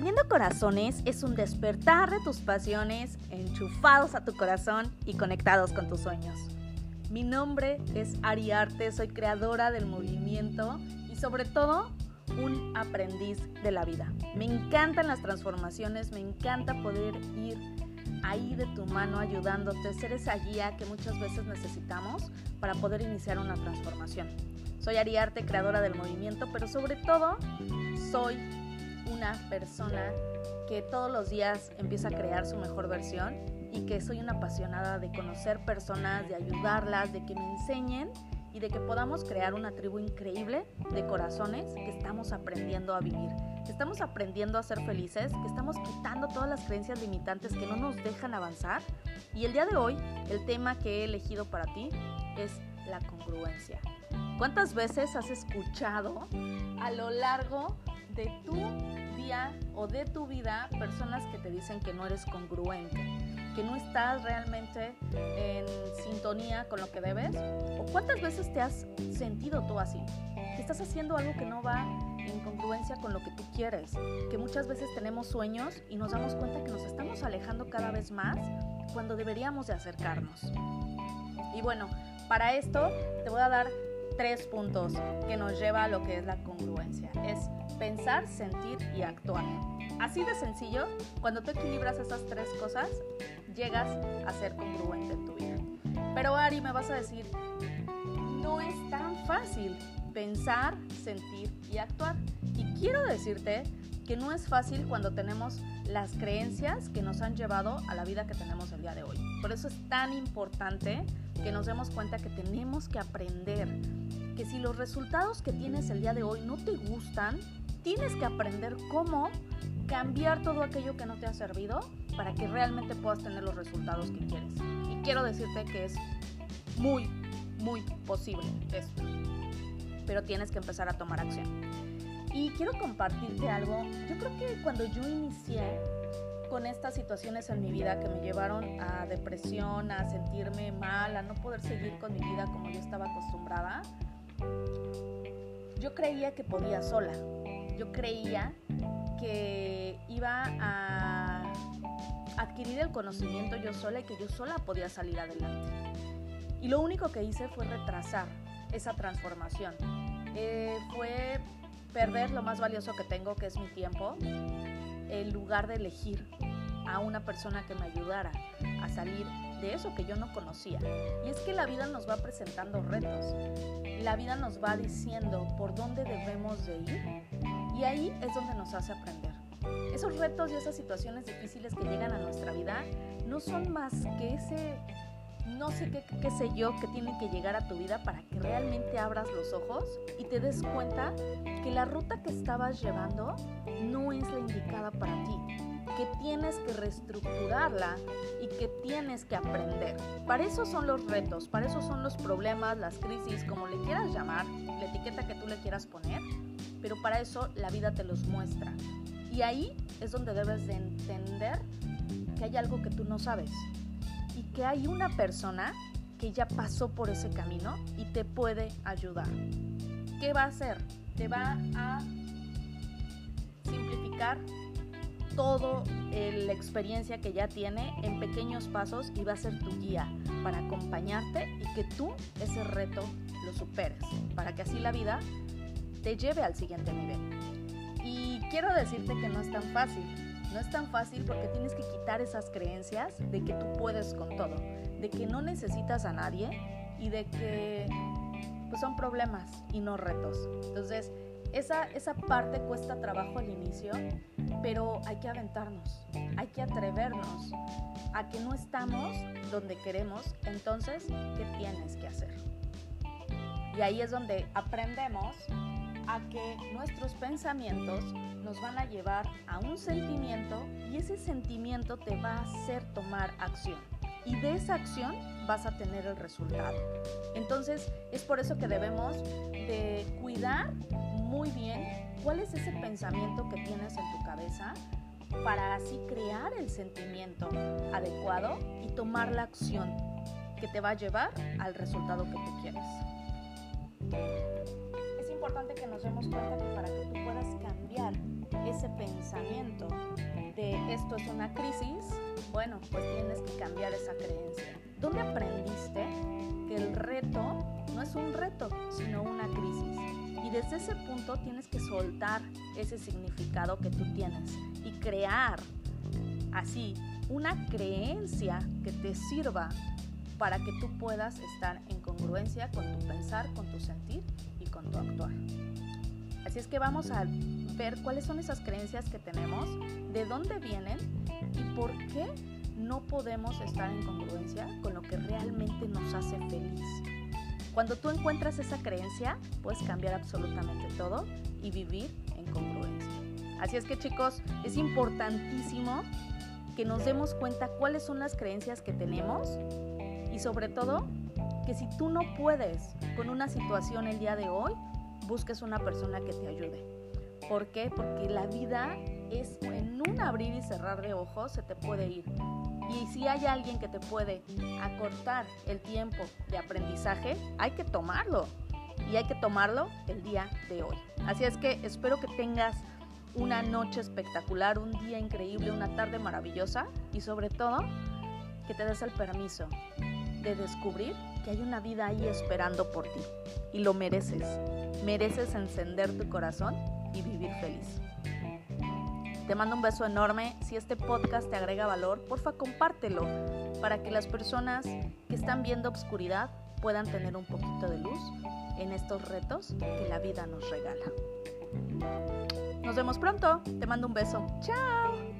Discerniendo Corazones es un despertar de tus pasiones, enchufados a tu corazón y conectados con tus sueños. Mi nombre es Ariarte, soy creadora del movimiento y sobre todo un aprendiz de la vida. Me encantan las transformaciones, me encanta poder ir ahí de tu mano ayudándote, ser esa guía que muchas veces necesitamos para poder iniciar una transformación. Soy Ariarte, creadora del movimiento, pero sobre todo soy una persona que todos los días empieza a crear su mejor versión y que soy una apasionada de conocer personas, de ayudarlas, de que me enseñen y de que podamos crear una tribu increíble de corazones que estamos aprendiendo a vivir, que estamos aprendiendo a ser felices, que estamos quitando todas las creencias limitantes que no nos dejan avanzar. Y el día de hoy, el tema que he elegido para ti es la congruencia. ¿Cuántas veces has escuchado a lo largo de tu día o de tu vida personas que te dicen que no eres congruente, que no estás realmente en sintonía con lo que debes? ¿O cuántas veces te has sentido tú así? Que estás haciendo algo que no va en congruencia con lo que tú quieres, que muchas veces tenemos sueños y nos damos cuenta que nos estamos alejando cada vez más cuando deberíamos de acercarnos. Y bueno, para esto te voy a dar tres puntos que nos lleva a lo que es la congruencia. Es pensar, sentir y actuar. Así de sencillo, cuando tú equilibras esas tres cosas, llegas a ser congruente en tu vida. Pero Ari, me vas a decir, no es tan fácil pensar, sentir y actuar. Y quiero decirte que no es fácil cuando tenemos las creencias que nos han llevado a la vida que tenemos el día de hoy. Por eso es tan importante que nos demos cuenta que tenemos que aprender que si los resultados que tienes el día de hoy no te gustan, tienes que aprender cómo cambiar todo aquello que no te ha servido para que realmente puedas tener los resultados que quieres. Y quiero decirte que es muy, muy posible esto. Pero tienes que empezar a tomar acción. Y quiero compartirte algo. Yo creo que cuando yo inicié con estas situaciones en mi vida que me llevaron a depresión, a sentirme mal, a no poder seguir con mi vida como yo estaba acostumbrada, yo creía que podía sola. Yo creía que iba a adquirir el conocimiento yo sola y que yo sola podía salir adelante. Y lo único que hice fue retrasar esa transformación. Eh, fue perder lo más valioso que tengo, que es mi tiempo, en lugar de elegir a una persona que me ayudara a salir de eso que yo no conocía. Y es que la vida nos va presentando retos. La vida nos va diciendo por dónde debemos de ir y ahí es donde nos hace aprender. Esos retos y esas situaciones difíciles que llegan a nuestra vida no son más que ese no sé qué, sé yo que tienen que llegar a tu vida para que realmente abras los ojos y te des cuenta que la ruta que estabas llevando no es la indicada para ti, que tienes que reestructurarla y que tienes que aprender. Para eso son los retos, para eso son los problemas, las crisis, como le quieras llamar, la etiqueta que tú le quieras poner, pero para eso la vida te los muestra. Y ahí es donde debes de entender que hay algo que tú no sabes que hay una persona que ya pasó por ese camino y te puede ayudar. ¿Qué va a hacer? Te va a simplificar toda la experiencia que ya tiene en pequeños pasos y va a ser tu guía para acompañarte y que tú ese reto lo superes, para que así la vida te lleve al siguiente nivel. Quiero decirte que no es tan fácil, no es tan fácil porque tienes que quitar esas creencias de que tú puedes con todo, de que no necesitas a nadie y de que pues, son problemas y no retos. Entonces, esa, esa parte cuesta trabajo al inicio, pero hay que aventarnos, hay que atrevernos a que no estamos donde queremos, entonces, ¿qué tienes que hacer? Y ahí es donde aprendemos a que nuestros pensamientos nos van a llevar a un sentimiento y ese sentimiento te va a hacer tomar acción. Y de esa acción vas a tener el resultado. Entonces es por eso que debemos de cuidar muy bien cuál es ese pensamiento que tienes en tu cabeza para así crear el sentimiento adecuado y tomar la acción que te va a llevar al resultado que tú quieres importante que nos demos cuenta que para que tú puedas cambiar ese pensamiento de esto es una crisis, bueno, pues tienes que cambiar esa creencia. ¿Dónde aprendiste que el reto no es un reto, sino una crisis? Y desde ese punto tienes que soltar ese significado que tú tienes y crear así una creencia que te sirva para que tú puedas estar en congruencia con tu pensar, con tu sentir con tu actuar. Así es que vamos a ver cuáles son esas creencias que tenemos, de dónde vienen y por qué no podemos estar en congruencia con lo que realmente nos hace feliz. Cuando tú encuentras esa creencia, puedes cambiar absolutamente todo y vivir en congruencia. Así es que chicos, es importantísimo que nos demos cuenta cuáles son las creencias que tenemos y sobre todo que si tú no puedes con una situación el día de hoy, busques una persona que te ayude. ¿Por qué? Porque la vida es en un abrir y cerrar de ojos se te puede ir. Y si hay alguien que te puede acortar el tiempo de aprendizaje, hay que tomarlo. Y hay que tomarlo el día de hoy. Así es que espero que tengas una noche espectacular, un día increíble, una tarde maravillosa y sobre todo que te des el permiso de descubrir que hay una vida ahí esperando por ti y lo mereces. Mereces encender tu corazón y vivir feliz. Te mando un beso enorme. Si este podcast te agrega valor, porfa compártelo para que las personas que están viendo obscuridad puedan tener un poquito de luz en estos retos que la vida nos regala. Nos vemos pronto. Te mando un beso. Chao.